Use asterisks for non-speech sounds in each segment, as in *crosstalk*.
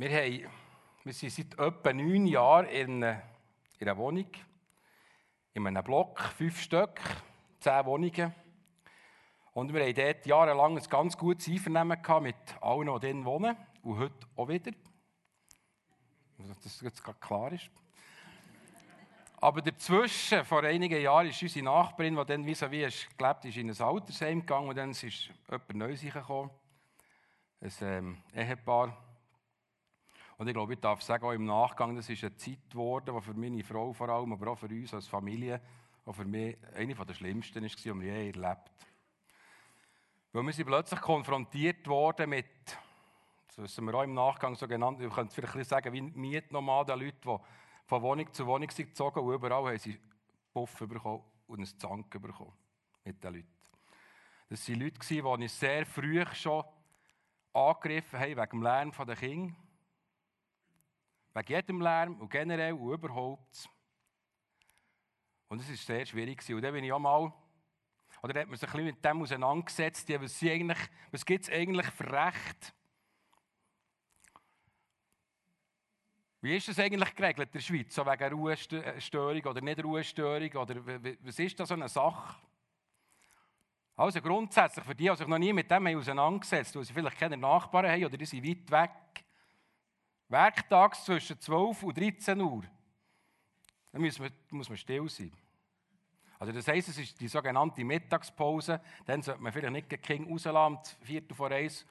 Wir, haben, wir sind seit etwa neun Jahren in einer, in einer Wohnung, in einem Block, fünf Stück, zehn Wohnungen. Und wir haben dort jahrelang ein ganz gutes Einvernehmen mit allen, die drin wohnen. Und heute auch wieder. Dass das jetzt gerade klar ist. Aber dazwischen, vor einigen Jahren, ist unsere Nachbarin, die dann vis à vis gelebt ist, in ein Altersheim gegangen und dann ist jemand Neues gekommen. Ein ähm, Ehepaar. Und ich glaube, ich darf sagen, auch im Nachgang, das ist eine Zeit geworden, die für meine Frau vor allem, aber auch für uns als Familie, auch für mich eine der schlimmsten war, die wir je erlebt haben. Weil wir sind plötzlich konfrontiert worden mit, das wissen wir auch im Nachgang so genannt, ich könnte vielleicht sagen, wie Mietnomaden, Leute, die von Wohnung zu Wohnung sind gezogen und überall haben sie Puff bekommen und ein Zank bekommen mit den Leuten. Das waren Leute, die uns sehr früh schon angegriffen haben wegen dem Lärm der Kinder. Wegen jedem Lärm und generell und überhaupt. Und es war sehr schwierig. Und dann bin ich auch mal, oder hat man sich ein bisschen mit dem auseinandergesetzt, was, was gibt es eigentlich für Recht? Wie ist das eigentlich geregelt in der Schweiz, so wegen Ruhestörung oder nicht Ruhestörung? Oder was ist da so eine Sache? Also grundsätzlich, für die, die sich noch nie mit dem auseinandergesetzt haben, weil sie vielleicht keine Nachbarn haben oder die sind weit weg, werktags zwischen 12 und 13 Uhr, dann muss man, muss man still sein. Also das heisst, es ist die sogenannte Mittagspause, dann sollte man vielleicht nicht die Kinder rauslassen, Viertel vor eins,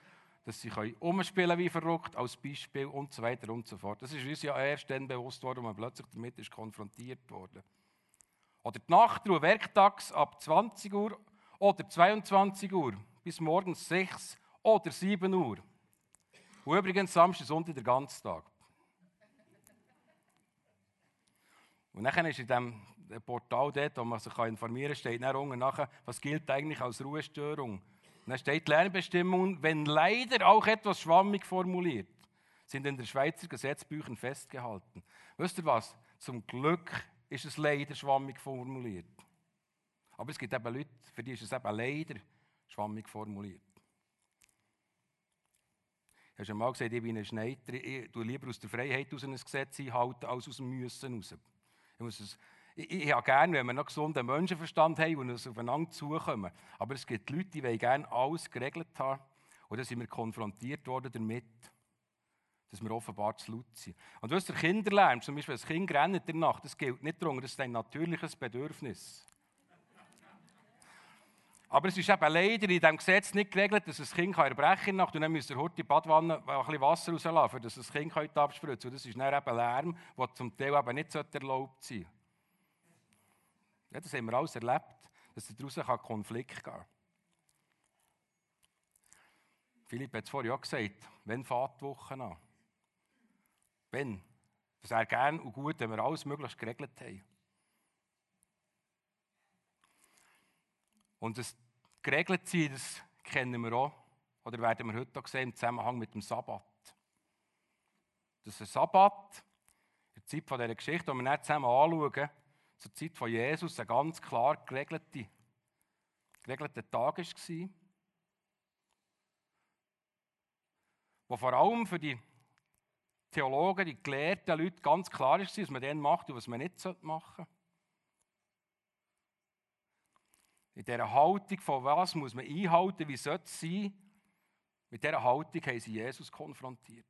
dass sie umspielen wie verrückt, als Beispiel und so weiter und so fort. Das ist uns ja erst dann bewusst worden, als man plötzlich damit ist konfrontiert wurde. Oder die Nachtruhe werktags ab 20 Uhr oder 22 Uhr bis morgens 6 oder 7 Uhr. Und übrigens Samstag, Sonntag der ganze Tag. Und dann ist in diesem Portal dort, wo man sich informieren kann, steht dann nachher, was gilt eigentlich als Ruhestörung. Und dann steht die Lernbestimmung, wenn leider auch etwas schwammig formuliert, sind in den Schweizer Gesetzbüchern festgehalten. Wisst ihr was? Zum Glück ist es leider schwammig formuliert. Aber es gibt eben Leute, für die ist es eben leider schwammig formuliert. Du hast einmal gesagt, ich bin ein Schneider, ich tue lieber aus der Freiheit aus ein Gesetz einhalten, als aus dem Müssen raus. Ich, muss es, ich, ich habe gerne, wenn wir noch gesunden Menschenverstand haben und uns aufeinander zukommen. Aber es gibt Leute, die gerne alles geregelt haben. Und dann sind wir konfrontiert worden damit, dass wir offenbar zu laut sind. Und was der Kinderlärm, zum Beispiel das Kind rennt in der Nacht, das gilt nicht darum, das ist ein natürliches Bedürfnis. Aber es ist eben leider in diesem Gesetz nicht geregelt, dass ein Kind erbrechen kann und dann müsst ihr heute die Badwanne ein bisschen Wasser rauslassen, dass das Kind abspritzen kann. Das ist dann eben Lärm, der zum Teil eben nicht erlaubt sein sollte. Ja, das haben wir alles erlebt, dass daraus ein Konflikt gehen kann. Philipp hat es vorhin auch gesagt, wenn fährt die Woche an? Wenn? Das wäre gern und gut, wenn wir alles möglichst geregelt haben. Und das geregelt sein, das kennen wir auch, oder werden wir heute auch sehen, im Zusammenhang mit dem Sabbat. Das ist ein Sabbat, in der Zeit von dieser Geschichte, die wir nicht zusammen anschauen, zur Zeit von Jesus, ein ganz klar geregelter, geregelter Tag war, wo vor allem für die Theologen, die gelehrten Leute ganz klar ist, was man dann macht und was man nicht machen sollte. In dieser Haltung von was muss man einhalten, wie soll es sein, mit dieser Haltung haben sie Jesus konfrontiert.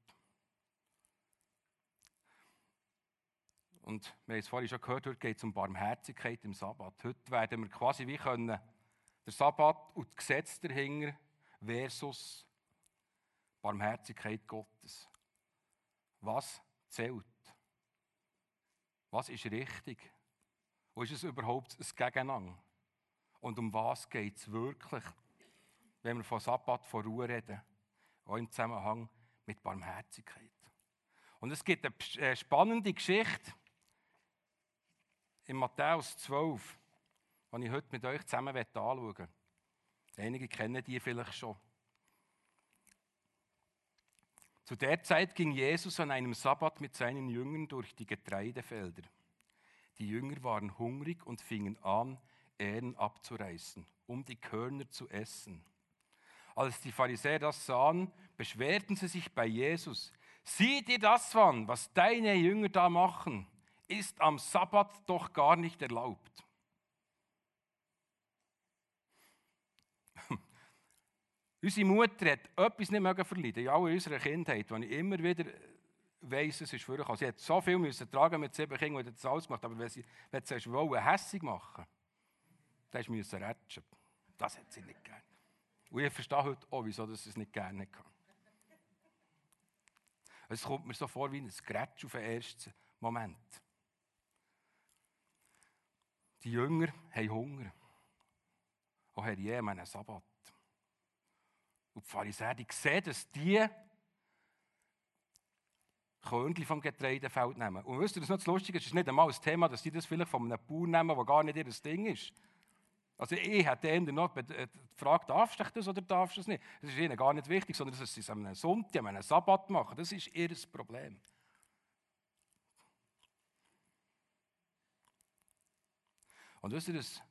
Und wir haben es vorhin schon gehört, heute geht es um Barmherzigkeit im Sabbat. Heute werden wir quasi wie können, der Sabbat und das Gesetz dahinter versus Barmherzigkeit Gottes. Was zählt? Was ist richtig? Wo ist es überhaupt ein Gegeneinander? Und um was geht es wirklich, wenn wir von Sabbat, von Ruhe reden? Auch im Zusammenhang mit Barmherzigkeit. Und es gibt eine äh, spannende Geschichte in Matthäus 12, die ich heute mit euch zusammen anschauen möchte. Einige kennen die vielleicht schon. Zu der Zeit ging Jesus an einem Sabbat mit seinen Jüngern durch die Getreidefelder. Die Jünger waren hungrig und fingen an, Ähren abzureißen, um die Körner zu essen. Als die Pharisäer das sahen, beschwerten sie sich bei Jesus. sieh dir das an, was deine Jünger da machen, ist am Sabbat doch gar nicht erlaubt. *laughs* Unsere Mutter hat etwas nicht mögen verleiden, in unserer Kindheit, wenn ich immer wieder weiss, es ist vorgekommen. Sie hat so viel müssen tragen mit sieben Kindern, und hat das alles gemacht, aber wenn sie, wenn sie wollte, hässig machen, dann musste rätschen. Das hat sie nicht gerne. Und ich verstehe heute auch, wieso sie es nicht gerne hatte. Es kommt mir so vor wie ein Scratch auf den ersten Moment. Die Jünger haben Hunger. Und haben je einen Sabbat. Und die Pharisäer die sehen, dass die Körnchen vom Getreidefeld nehmen. Und wisst ihr, das ist noch das Lustige, es ist nicht einmal das Thema, dass die das vielleicht von einem Bauern nehmen, der gar nicht ihr Ding ist. Also ich hätte eher noch gefragt, darfst du das oder darfst du das nicht? Das ist ihnen gar nicht wichtig, sondern dass sie es am Sonntag, am Sabbat machen. Das ist ihr Problem. Und wisst ihr, dass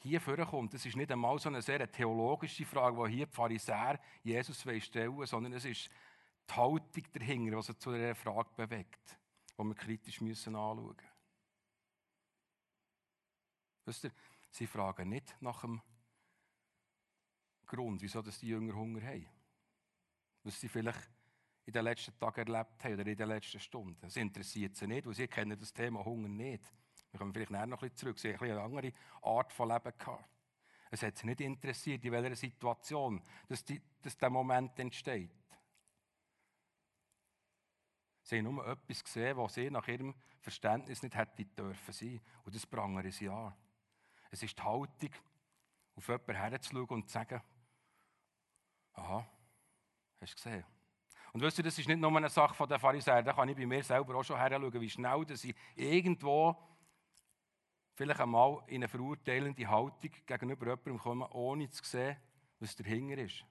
hier vorkommt, das ist nicht einmal so eine sehr theologische Frage, die hier die Pharisäer Jesus stellen sondern es ist die Haltung dahinter, die sie zu dieser Frage bewegt, die wir kritisch müssen anschauen müssen. Wisst ihr, sie fragen nicht nach dem Grund, wieso die Jünger Hunger haben. Was sie vielleicht in den letzten Tagen erlebt haben oder in den letzten Stunden. Das interessiert sie nicht, weil sie kennen das Thema Hunger nicht. Wir kommen vielleicht nachher noch ein bisschen zurück. Sie haben eine andere Art von Leben gehabt. Es hat sie nicht interessiert, in welcher Situation dass, die, dass der Moment entsteht. Sie haben nur etwas gesehen, was sie nach ihrem Verständnis nicht hätte dürfen sein. Und das prangern sie an. Es ist die Haltung, auf jemanden herzuschauen und zu sagen, aha, hast du gesehen? Und wisst ihr, das ist nicht nur eine Sache der Pharisäer, da kann ich bei mir selber auch schon heranschauen, wie schnell dass ich irgendwo vielleicht einmal in eine verurteilende Haltung gegenüber jemandem komme, ohne zu sehen, was dahinter ist.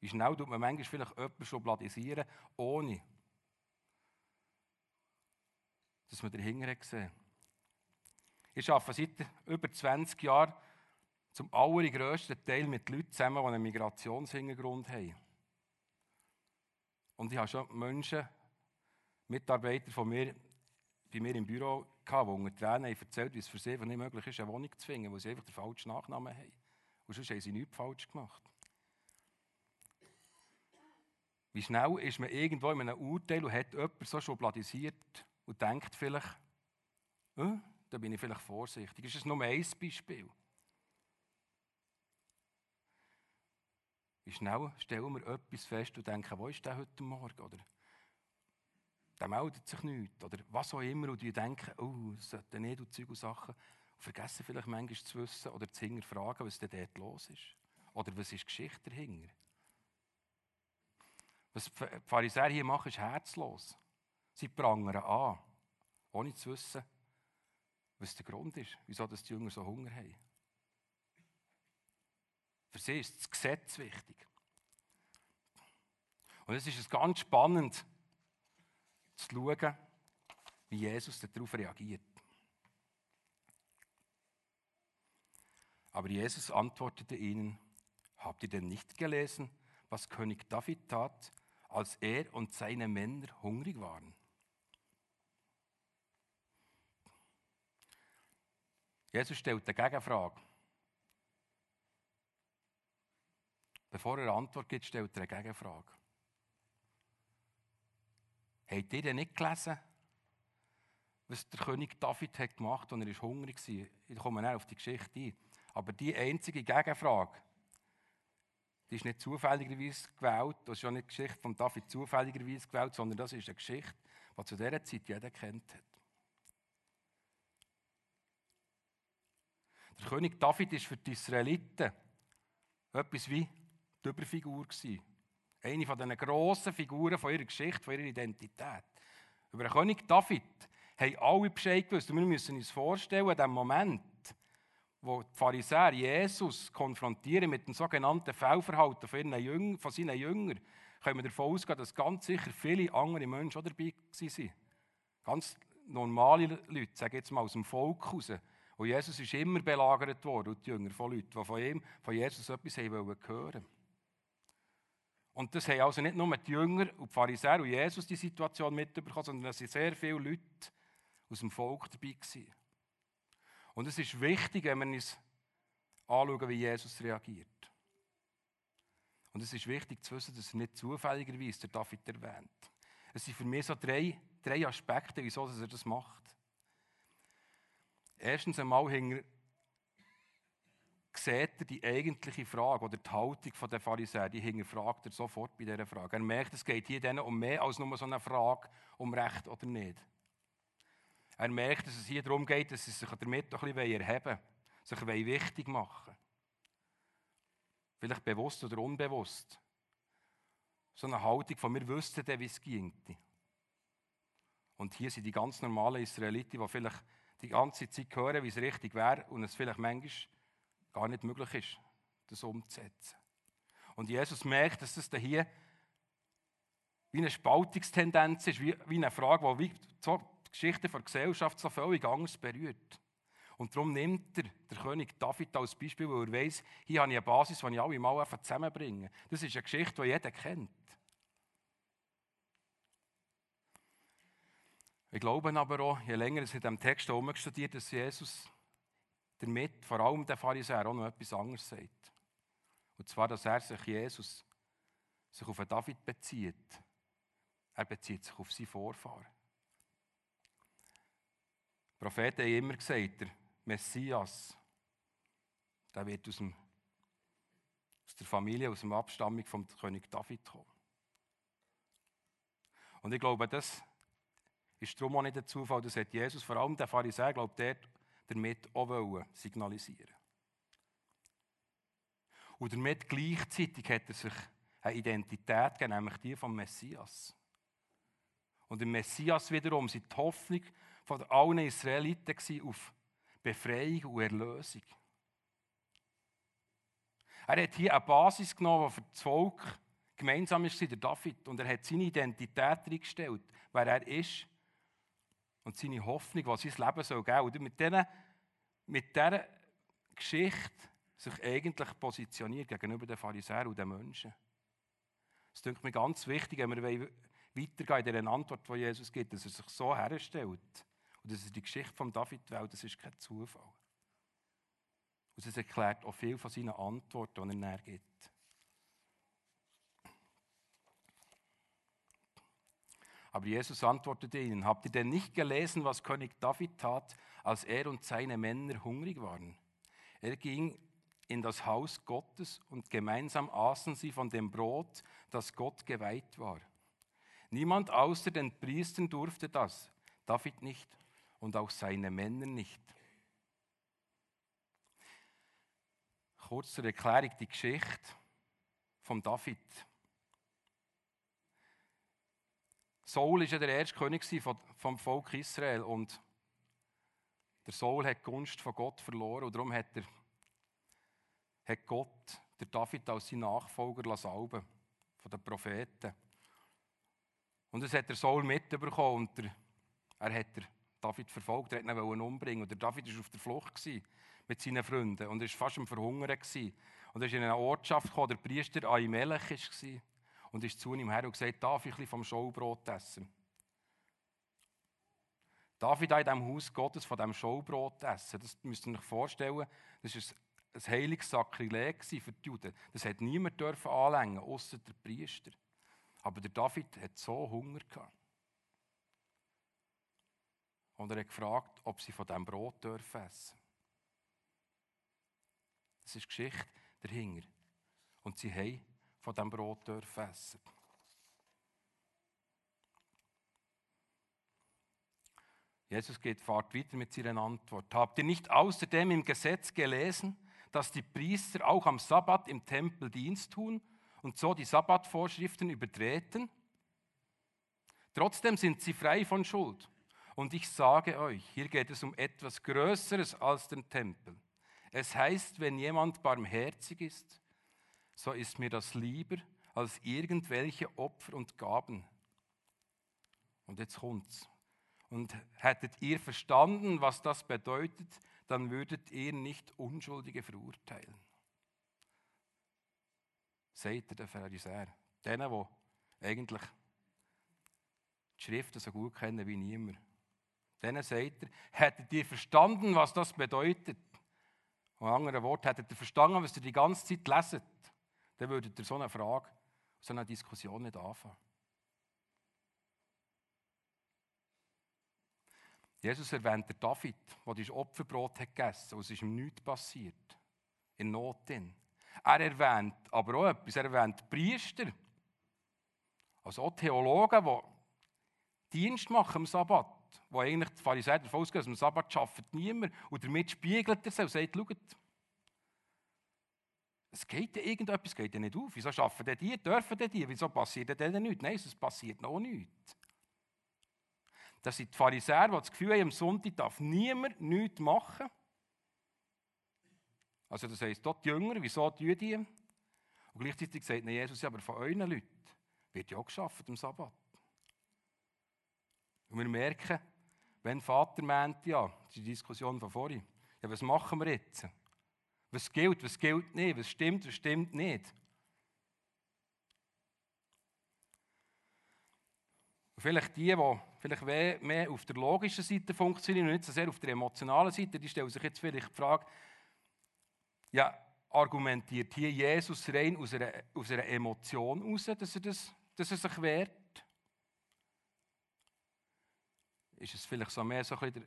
Wie schnell tut man manchmal vielleicht jemanden schubladisieren, ohne dass man dahinter gesehen Ich arbeite seit über 20 Jahren zum allergrößten Teil mit Leuten zusammen, die einen Migrationshintergrund haben. Und ich habe schon Menschen, Mitarbeiter von mir, bei mir im Büro gehabt, die unter Tränen erzählt wie es für sie nicht möglich ist, eine Wohnung zu finden, weil sie einfach den falschen Nachnamen haben. Und sonst haben sie nichts falsch gemacht. Wie schnell ist man irgendwo in einem Urteil und hat jemand so schubladisiert und denkt vielleicht, äh, da bin ich vielleicht vorsichtig. Das ist nur ein Beispiel. Wie schnell stellen wir etwas fest und denken, wo ist der heute Morgen? Oder der meldet sich nicht. Oder was auch immer. Und die denken, oh, das sollte nicht und Zeug und Sachen. Und vergessen vielleicht manchmal zu wissen oder zu hinterfragen, was denn dort los ist. Oder was ist die Geschichte dahinter. Was die Pharisäer hier machen, ist herzlos. Sie prangern an, ohne zu wissen, was der Grund ist, wieso die Jünger so Hunger haben. Für sie ist das Gesetz wichtig. Und es ist ganz spannend, zu schauen, wie Jesus darauf reagiert. Aber Jesus antwortete ihnen, habt ihr denn nicht gelesen, was König David tat, als er und seine Männer hungrig waren? Jesus stellt eine Gegenfrage. Bevor er eine Antwort gibt, stellt er eine Gegenfrage. Habt ihr denn nicht gelesen, was der König David hat gemacht hat, als er hungrig war? Ich komme näher auf die Geschichte ein. Aber die einzige Gegenfrage, die ist nicht zufälligerweise gewählt, das ist ja nicht die Geschichte von David zufälligerweise gewählt, sondern das ist eine Geschichte, die zu dieser Zeit jeder kennt hat. Der König David war für die Israeliten etwas wie die Überfigur. Gewesen. Eine von diesen grossen Figuren von ihrer Geschichte, von ihrer Identität. Über den König David haben alle Bescheid gewusst. Und wir müssen uns vorstellen, in dem Moment, wo die Pharisäer Jesus konfrontieren mit dem sogenannten Fehlverhalten von, ihren Jüngern, von seinen Jüngern, können wir davon ausgehen, dass ganz sicher viele andere Menschen auch dabei waren. Ganz normale Leute, sagen jetzt mal aus dem Volk raus. Und Jesus ist immer belagert worden, und die Jünger von Leuten, die von ihm, von Jesus etwas hören wollten. Und das haben also nicht nur die Jünger und die Pharisäer und Jesus die Situation mitbekommen, sondern es waren sehr viele Leute aus dem Volk dabei. Gewesen. Und es ist wichtig, wenn wir uns anschauen, wie Jesus reagiert. Und es ist wichtig zu wissen, dass er nicht zufälligerweise der David erwähnt. Es sind für mich so drei, drei Aspekte, wieso er das macht. Erstens einmal hinter sieht er die eigentliche Frage oder die Haltung der Pharisäer, die hinterfragt er sofort bei dieser Frage. Er merkt, es geht hier denen um mehr als nur so eine Frage, um Recht oder nicht. Er merkt, dass es hier darum geht, dass sie sich damit ein bisschen erheben wollen, sich wichtig machen Vielleicht bewusst oder unbewusst. So eine Haltung von wir wüssten dann, wie es ging. Und hier sind die ganz normalen Israeliten, die vielleicht die ganze Zeit hören, wie es richtig wäre und es vielleicht manchmal gar nicht möglich ist, das umzusetzen. Und Jesus merkt, dass das hier wie eine Spaltungstendenz ist, wie, eine Frage, die wie die Geschichte der Gesellschaft so völlig anders berührt. Und darum nimmt er der König David als Beispiel, weil er weiß, hier habe ich eine Basis, die ich alle mal zusammenbringe. Das ist eine Geschichte, die jeder kennt. Ich glaube aber auch, je länger ich in diesem Text herumstudiert dass Jesus damit vor allem der Pharisäer auch noch etwas anderes sagt. Und zwar, dass er sich Jesus sich auf David bezieht. Er bezieht sich auf seinen Vorfahren. Die Propheten haben immer gesagt, der Messias, der wird aus, dem, aus der Familie, aus der Abstammung vom König David kommen. Und ich glaube, das ist darum auch nicht der Zufall, das hat Jesus, vor allem der Pharisäer, glaubt er, damit auch signalisieren Und damit gleichzeitig hat er sich eine Identität gegeben, nämlich die vom Messias. Und der Messias wiederum war die Hoffnung von allen Israeliten auf Befreiung und Erlösung. Er hat hier eine Basis genommen, die für das Volk gemeinsam ist, der David. Und er hat seine Identität reingestellt, wer er ist und seine Hoffnung, was sein Leben soll geben. Und mit dieser, mit dieser Geschichte sich eigentlich positioniert gegenüber den Pharisäern und den Menschen. Das ist mir ganz wichtig, wenn wir weitergehen in dieser Antwort, die Jesus gibt, dass er sich so herstellt. Und dass er die Geschichte von David wählt, das ist kein Zufall. Und es erklärt auch viel von seinen Antworten, die er näher gibt. Aber Jesus antwortete ihnen, habt ihr denn nicht gelesen, was König David tat, als er und seine Männer hungrig waren? Er ging in das Haus Gottes und gemeinsam aßen sie von dem Brot, das Gott geweiht war. Niemand außer den Priestern durfte das, David nicht und auch seine Männer nicht. Kurz zur Erklärung die Geschichte von David. Saul war ja der erste König vom Volk Israel und der Saul hat die Gunst von Gott verloren und darum hat, er, hat Gott der David als sein Nachfolger salben von den Propheten. Und das hat der Saul mitbekommen und der, er hat der David verfolgt, er wollte ihn umbringen. Und der David war auf der Flucht mit seinen Freunden und er war fast am Verhungern. Und er ist in eine Ortschaft gekommen, der Priester Ahimelech war und ist zu ihm her und gesagt, darf ich ein vom Schaubrot essen? Darf ich da in diesem Haus Gottes von diesem Schaubrot essen? Das müsst ihr euch vorstellen, das war ein heiliges Sakrileg für die Juden. Das hat niemand dürfen anlängen, außer der Priester. Aber der David hat so Hunger gehabt. Und er hat gefragt, ob sie von diesem Brot dürfen essen. Das ist Geschichte dahinter. Und sie haben von diesem Brot dürfen essen. Jesus geht fahrt weiter mit seiner Antwort. Habt ihr nicht außerdem im Gesetz gelesen, dass die Priester auch am Sabbat im Tempel Dienst tun und so die Sabbatvorschriften übertreten? Trotzdem sind sie frei von Schuld. Und ich sage euch, hier geht es um etwas Größeres als den Tempel. Es heißt, wenn jemand barmherzig ist, so ist mir das lieber als irgendwelche Opfer und Gaben. Und jetzt kommt's. Und hättet ihr verstanden, was das bedeutet, dann würdet ihr nicht Unschuldige verurteilen. Seht ihr, der Pharisäer. Denen, die eigentlich die Schriften so gut kennen wie niemand. Denen sagt er, hättet ihr verstanden, was das bedeutet? In anderen Worten, hättet ihr verstanden, was ihr die ganze Zeit leset, dann würdet ihr so eine Frage, so eine Diskussion nicht anfangen. Jesus erwähnt der David, der das Opferbrot hat gegessen und es ist ihm nichts passiert. In Not. Er erwähnt aber auch etwas. Er erwähnt Priester, also auch Theologen, die Dienst machen am Sabbat, wo eigentlich die Pharisäer davon ausgehen, dass am Sabbat arbeitet niemand. Und damit spiegelt er sich und sagt, schaut, es geht ja irgendetwas geht ja nicht auf. Wieso arbeiten denn die, dürfen denn die? Wieso passiert denn nichts? Nein, es passiert noch nichts. Das sind die Pharisäer, die das Gefühl haben, am Sonntag darf niemand nichts machen. Also das heisst, dort die Jünger, wieso tun die? Und gleichzeitig sagt Jesus, aber von euren Leuten wird ja auch geschafft am Sabbat. Und wir merken, wenn Vater meint, ja, das ist die Diskussion von vorhin, ja, was machen wir jetzt? Was gilt, was gilt nicht? Was stimmt, was stimmt nicht? Und vielleicht die, die vielleicht mehr auf der logischen Seite funktionieren und nicht so sehr auf der emotionalen Seite, die stellen sich jetzt vielleicht die Frage, ja, argumentiert hier Jesus rein aus einer, aus einer Emotion heraus, dass er, das, dass er sich wehrt? Ist es vielleicht so mehr so ein bisschen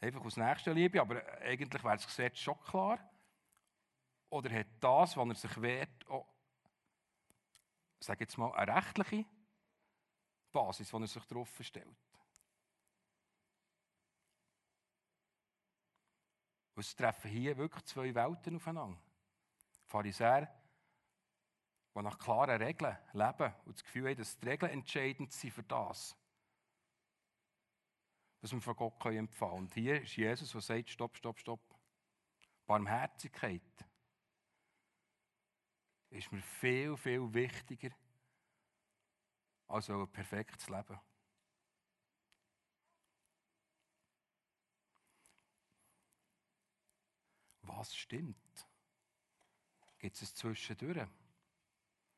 einfach aus Nächstenliebe, aber eigentlich wäre das Gesetz schon klar? Oder hat das, was er sich wehrt, auch, sage jetzt mal, eine rechtliche Basis, die er sich darauf stellt. es treffen hier wirklich zwei Welten aufeinander. Pharisäer, die nach klaren Regeln leben und das Gefühl haben, dass die Regeln entscheidend sind für das, was wir von Gott empfangen können. Und hier ist Jesus, der sagt, stopp, stopp, stopp. Barmherzigkeit ist mir viel, viel wichtiger als ein perfektes Leben. Was stimmt? Gibt es zwischendurch?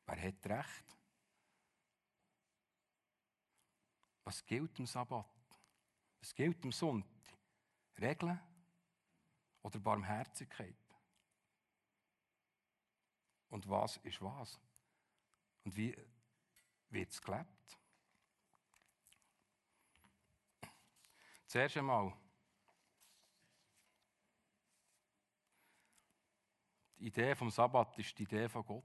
Wer hat recht? Was gilt am Sabbat? Was gilt am Sonntag? Regeln oder Barmherzigkeit? Und was ist was? Und wie wird es gelebt? Zuerst einmal, die Idee vom Sabbat ist die Idee von Gott.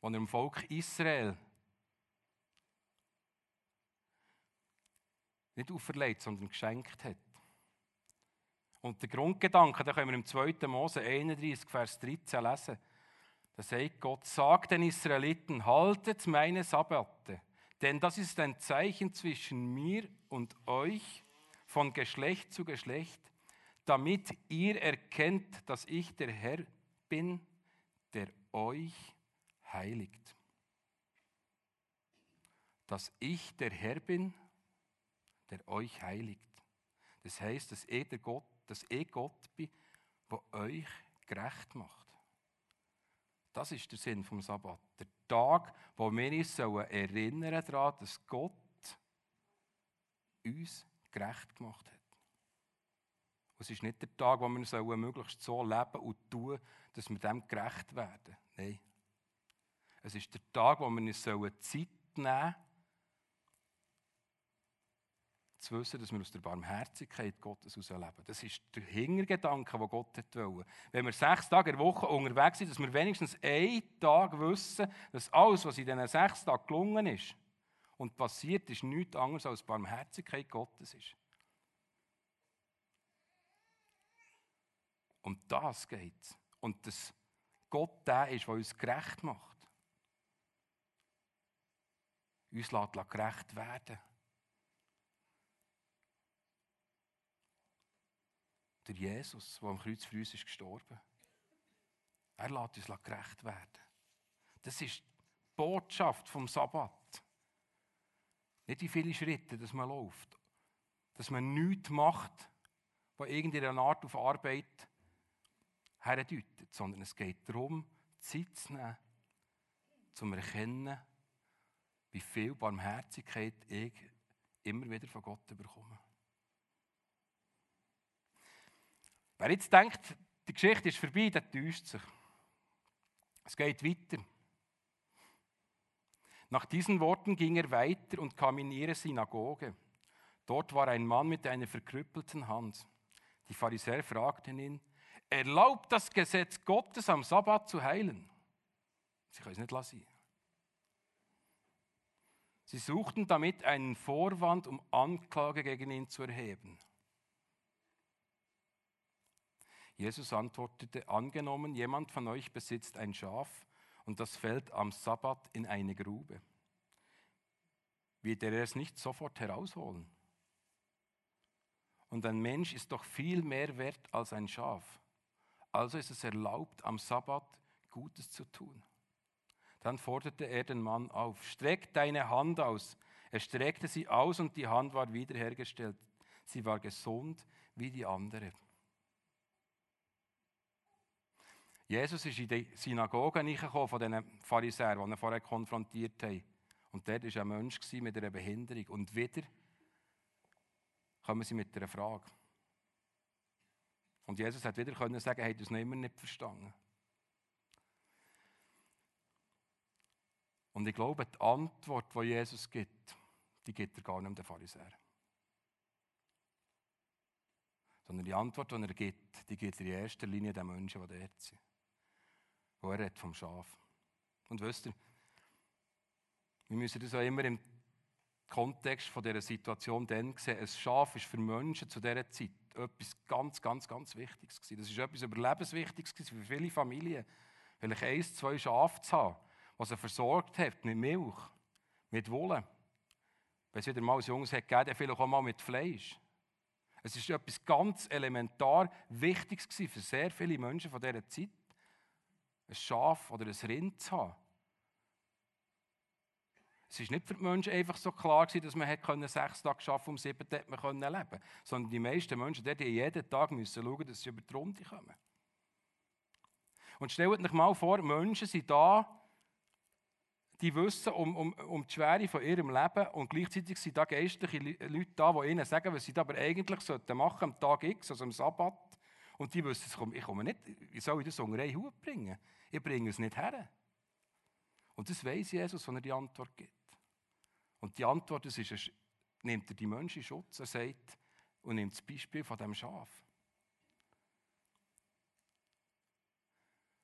Als er dem Volk Israel nicht auferlegt, sondern geschenkt hat. Und der Grundgedanke, da können wir im 2. Mose 31, Vers 13 lesen. Da sagt Gott, sagt den Israeliten, haltet meine Sabbate, denn das ist ein Zeichen zwischen mir und euch von Geschlecht zu Geschlecht, damit ihr erkennt, dass ich der Herr bin, der euch heiligt. Dass ich der Herr bin, der euch heiligt. Das heißt, dass ich der Gott dass ich Gott bin, der euch gerecht macht. Das ist der Sinn vom Sabbat. Der Tag, wo wir uns erinnern daran, dass Gott uns gerecht gemacht hat. es ist nicht der Tag, wo wir möglichst so leben und tun, dass wir dem gerecht werden. Nein. Es ist der Tag, wo wir uns Zeit nehmen zu wissen, dass wir aus der Barmherzigkeit Gottes herausleben. Das ist der Hintergedanke, den Gott wollte. Wenn wir sechs Tage in der Woche unterwegs sind, dass wir wenigstens einen Tag wissen, dass alles, was in diesen sechs Tagen gelungen ist und passiert ist, nichts anderes als Barmherzigkeit Gottes ist. Um das geht es. Und dass Gott der ist, der uns gerecht macht. Uns lässt gerecht werden. Der Jesus, der am Kreuz für uns ist gestorben. Er lässt uns gerecht werden. Das ist die Botschaft vom Sabbat. Nicht die vielen Schritte, dass man läuft. Dass man nichts macht, was irgendeine Art auf Arbeit herdeutet. Sondern es geht darum, Zeit zu nehmen zum Erkennen, wie viel Barmherzigkeit ich immer wieder von Gott bekomme. Wer jetzt denkt, die Geschichte ist vorbei, der täuscht sich. Es geht weiter. Nach diesen Worten ging er weiter und kam in ihre Synagoge. Dort war ein Mann mit einer verkrüppelten Hand. Die Pharisäer fragten ihn, erlaubt das Gesetz Gottes am Sabbat zu heilen? Sie können es nicht lassen. Sie suchten damit einen Vorwand, um Anklage gegen ihn zu erheben. Jesus antwortete, angenommen, jemand von euch besitzt ein Schaf und das fällt am Sabbat in eine Grube. Wird er es nicht sofort herausholen? Und ein Mensch ist doch viel mehr wert als ein Schaf. Also ist es erlaubt, am Sabbat Gutes zu tun. Dann forderte er den Mann auf, streck deine Hand aus. Er streckte sie aus und die Hand war wiederhergestellt. Sie war gesund wie die andere. Jesus ist in die Synagoge gekommen von diesen Pharisäern, die ihn vorher konfrontiert haben. Und dort war ein Mensch mit einer Behinderung. Und wieder kommen sie mit einer Frage. Und Jesus hat wieder können sagen, hey, das noch immer nicht verstanden. Und ich glaube, die Antwort, die Jesus gibt, die gibt er gar nicht den Pharisäern. Sondern die Antwort, die er gibt, die gibt er in erster Linie den Menschen, die dort sind wo er hat vom Schaf. Und wisst ihr, wir müssen das auch immer im Kontext von dieser Situation dann sehen. Ein Schaf ist für Menschen zu dieser Zeit etwas ganz, ganz, ganz Wichtiges gewesen. Das ist etwas Überlebenswichtiges für viele Familien. Vielleicht eins, zwei Schafe zu haben, was er versorgt hat mit Milch, mit Wolle. Wenn es wieder mal ein Junges hat gegeben, dann vielleicht auch mal mit Fleisch. Es ist etwas ganz elementar Wichtiges für sehr viele Menschen von dieser Zeit ein Schaf oder ein Rind zu haben. Es war nicht für die Menschen einfach so klar, dass man sechs Tage arbeiten um sieben Tage leben konnte. Sondern die meisten Menschen die jeden Tag müssen schauen, dass sie über die Runde kommen. Und stellt euch mal vor, Menschen sind da, die wissen um, um, um die Schwere von ihrem Leben und gleichzeitig sind da geistliche Leute da, die ihnen sagen, was sie aber eigentlich machen sollten am Tag X, also am Sabbat. Und die wissen, ich komme nicht, wie soll ich das unter einen Hut bringen? Ich bringe es nicht her. Und das weiß Jesus, wenn er die Antwort gibt. Und die Antwort ist, ist nimmt er die Menschen in Schutz, er sagt, und nimmt das Beispiel von dem Schaf.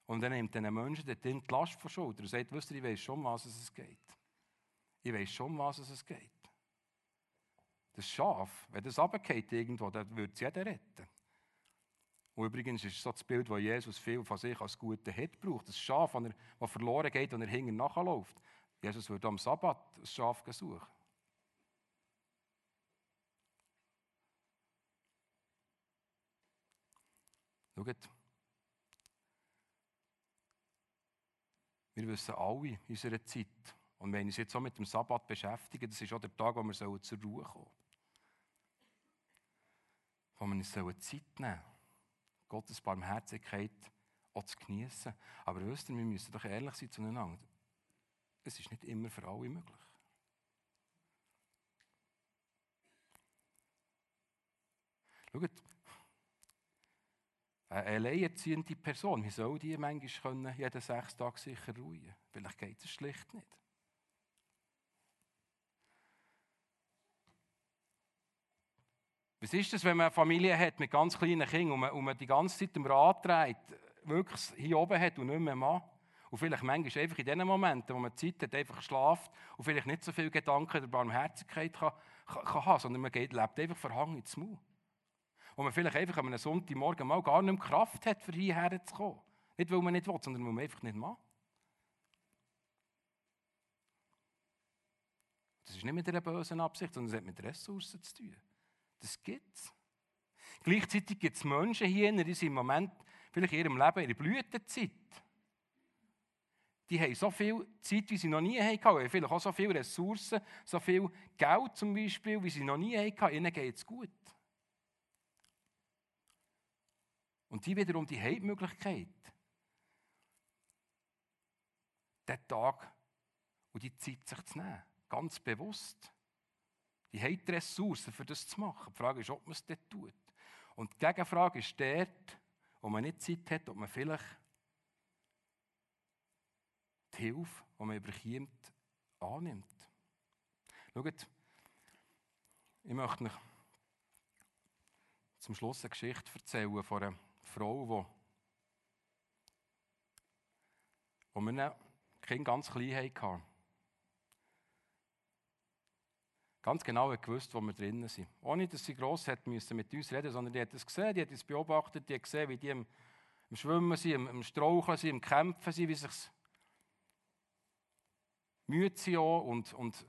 Und er nimmt den Menschen dort die Last von Schulter und sagt, wisst ihr, ich weiß schon, was es geht. Ich weiß schon, was es geht. Das Schaf, wenn das runtergeht irgendwo, dann würde es jeder retten. Und übrigens ist so das Bild, das Jesus viel von sich als guten Hirt braucht. Das Schaf, das verloren geht und er hinten nachläuft. Jesus würde am Sabbat das Schaf suchen. Schaut. Wir wissen alle in unserer Zeit, und wenn wir uns jetzt auch mit dem Sabbat beschäftigen, das ist auch der Tag, wo wir zur Ruhe kommen sollen. Wo wir uns Zeit nehmen sollen Gottes Barmherzigkeit auch zu genießen. Aber wisst ihr, wir müssen doch ehrlich sein zueinander. Es ist nicht immer für alle möglich. Schaut, eine alleinerziehende Person, wie soll die manchmal jeden sechs Tage sicher ruhen? Vielleicht geht es schlicht nicht. Was ist das, wenn man eine Familie hat mit ganz kleinen Kindern und man, und man die ganze Zeit im Rad dreht, wirklich hier oben hat und nicht mehr macht? Und vielleicht manchmal einfach in den Momenten, wo man Zeit hat, einfach schlaft und vielleicht nicht so viele Gedanken der Barmherzigkeit kann, kann, kann haben, sondern man geht, lebt einfach verhangen ins Maul. Wo man vielleicht einfach an einem Sonntagmorgen mal gar nicht mehr Kraft hat, für hierher zu kommen. Nicht, weil man nicht will, sondern weil man einfach nicht macht. Das ist nicht mit einer bösen Absicht, sondern es hat mit Ressourcen zu tun. Das gibt es. Gleichzeitig gibt es Menschen hier, die sind im Moment vielleicht in ihrem Leben in der Blütezeit. Die haben so viel Zeit, wie sie noch nie hatten. Vielleicht auch so viele Ressourcen, so viel Geld zum Beispiel, wie sie noch nie hatten. Ihnen geht es gut. Und die wiederum, die haben die Möglichkeit, den Tag und die Zeit sich zu nehmen. Ganz bewusst. Die haben die Ressourcen, für das zu machen. Die Frage ist, ob man es dort tut. Und die Gegenfrage ist dort, wo man nicht Zeit hat, ob man vielleicht die Hilfe, die man überkommt, annimmt. Schaut, ich möchte euch zum Schluss eine Geschichte erzählen von einer Frau, die, die wir Kind ganz klein hatten. Ganz genau gewusst, wo wir drinnen sind. Ohne, dass sie gross hat müssen mit uns reden, sondern die hat es gesehen, die hat es beobachtet, die hat gesehen, wie die im, im Schwimmen sind, im, im Straucheln sind, im Kämpfen sind, wie sich müde sind und, und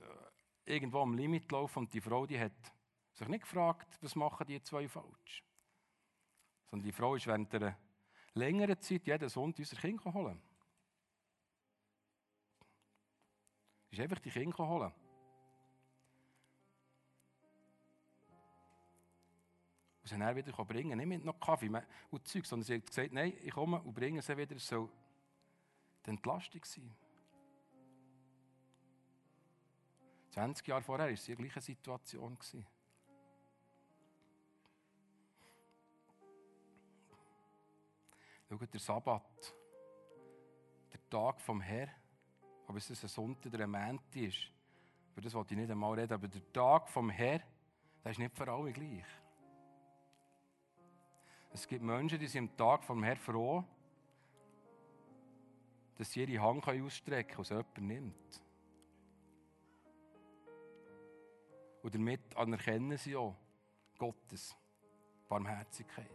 äh, irgendwo am Limit laufen. Und die Frau, die hat sich nicht gefragt, was machen die zwei falsch. Sondern die Frau ist während einer längeren Zeit jeden Sonntag unser Kind holen. Sie ist einfach die Kinder holen. Sie dann wieder bringen, nicht mit noch Kaffee und Zeug, sondern sie hat gesagt, nein, ich komme und bringe sie wieder, es soll die Entlastung sein. 20 Jahre vorher war es die gleiche Situation. Schaut, der Sabbat, der Tag vom Herrn, ob es ein Sonntag oder ein Montag ist, über das wollte ich nicht einmal reden, aber der Tag vom Herrn, der ist nicht für alle gleich. Es gibt Menschen, die sind am Tag vom Herrn froh, dass sie ihre Hand ausstrecken können und sie jemand nimmt. Und damit anerkennen sie auch Gottes Barmherzigkeit.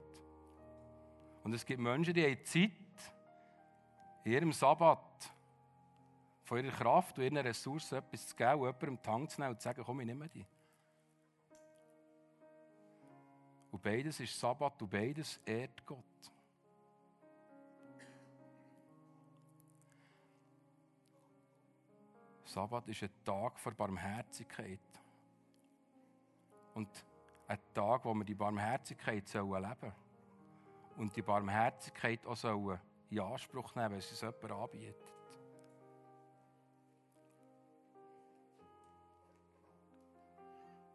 Und es gibt Menschen, die haben Zeit, in ihrem Sabbat von ihrer Kraft und ihren Ressourcen etwas zu geben und jemandem die Hand zu nehmen und zu sagen, komm, ich nehme dich. Und beides ist Sabbat und beides ehrt Gott. Sabbat ist ein Tag der Barmherzigkeit. Und ein Tag, wo wir die Barmherzigkeit leben sollen. Und die Barmherzigkeit auch sollen in Anspruch nehmen, wenn sie es jemand anbietet.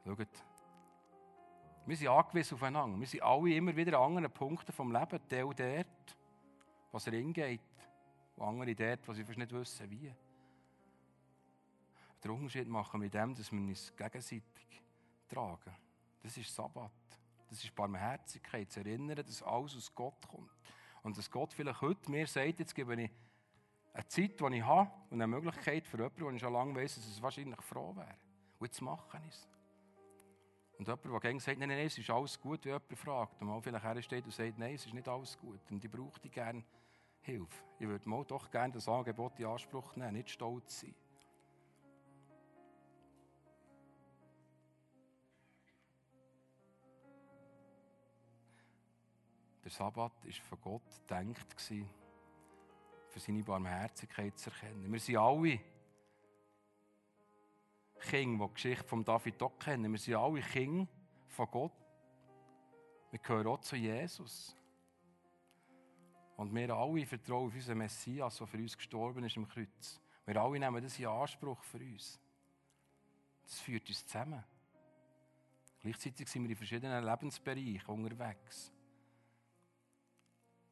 Schaut, wir sind angewiesen aufeinander. Wir sind alle immer wieder an anderen Punkten vom Leben. Der und dort, was er hingeht. Und andere dort, wo sie fast nicht wissen, wie. Den Unterschied machen wir dem, dass wir uns gegenseitig tragen. Das ist Sabbat. Das ist Barmherzigkeit. Zu erinnern, dass alles aus Gott kommt. Und dass Gott vielleicht heute mir sagt, jetzt gebe ich eine Zeit, die ich habe und eine Möglichkeit für jemanden, wo ich schon lange weiß, dass es wahrscheinlich froh wäre. Und jetzt mache ich es. Und jemand, der gerne sagt, nein, nein, es ist alles gut, wie jemand fragt, und mal vielleicht hersteht und sagt, nein, es ist nicht alles gut, und ich brauche dir gerne Hilfe. Ich würde mal doch gerne das Angebot in Anspruch nehmen, nicht stolz sein. Der Sabbat war von Gott gedacht, für seine Barmherzigkeit zu erkennen. Wir sind alle Kinder, die die Geschichte von David auch kennen. Wir sind alle Kinder von Gott. Wir gehören auch zu Jesus. Und wir alle vertrauen auf unseren Messias, der für uns gestorben ist im Kreuz. Wir alle nehmen das in Anspruch für uns. Das führt uns zusammen. Gleichzeitig sind wir in verschiedenen Lebensbereichen unterwegs.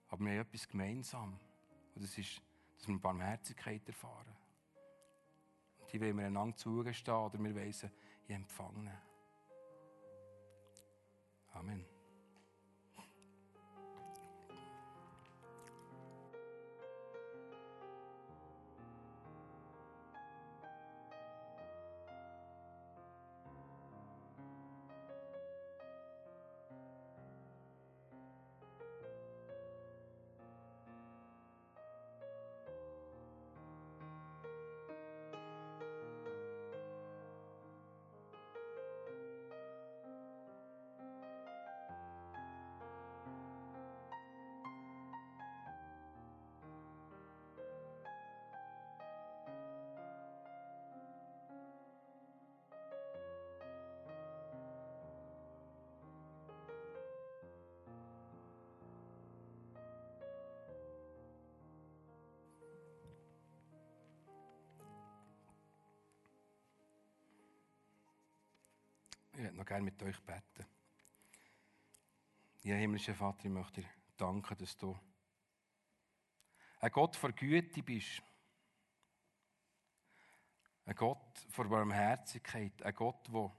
Aber wir haben etwas gemeinsam. Und das ist, dass wir Barmherzigkeit erfahren die wollen wir einander zugestehen oder wir wollen sie empfangen. Amen. Ich möchte noch gerne mit euch beten. Ja, himmlischer Vater, ich möchte dir danken, dass du ein Gott vor Güte bist. Ein Gott vor Barmherzigkeit. Ein Gott, der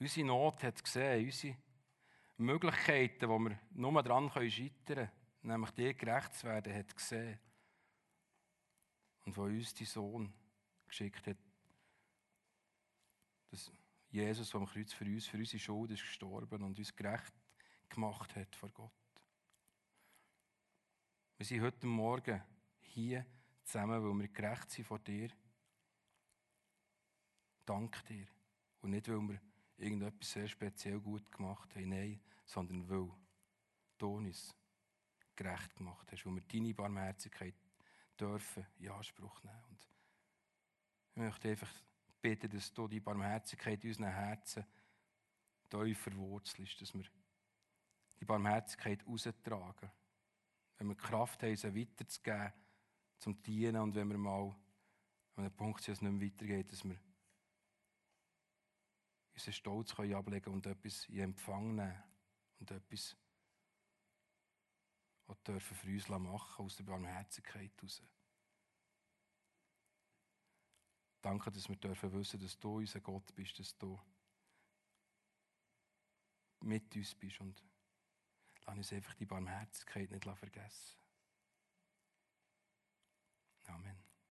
unsere Not hat gesehen, unsere Möglichkeiten, wo wir nur daran scheitern können, nämlich dir gerecht zu werden, hat gesehen. Und wo uns die Sohn geschickt hat, dass Jesus am Kreuz für uns, für unsere Schuld ist gestorben und uns gerecht gemacht hat vor Gott. Wir sind heute Morgen hier zusammen, weil wir gerecht sind vor dir. Dank dir. Und nicht, weil wir irgendetwas sehr speziell gut gemacht haben, nein, sondern weil du uns gerecht gemacht hast, weil wir deine Barmherzigkeit dürfen in Anspruch nehmen. Und ich möchte einfach bitten, dass du die Barmherzigkeit in unseren Herzen tief verwurzelst, dass wir die Barmherzigkeit raustragen. Wenn wir Kraft haben, sie weiterzugeben, zum Dienen und wenn wir mal an einem Punkt sind, es nicht mehr weitergeht, dass wir unseren Stolz können ablegen und etwas in Empfang nehmen und etwas was dürfen für uns machen aus der Barmherzigkeit heraus. Danke, dass wir dürfen wissen, dass du unser Gott bist, dass du mit uns bist und lass uns einfach die Barmherzigkeit nicht vergessen. Amen.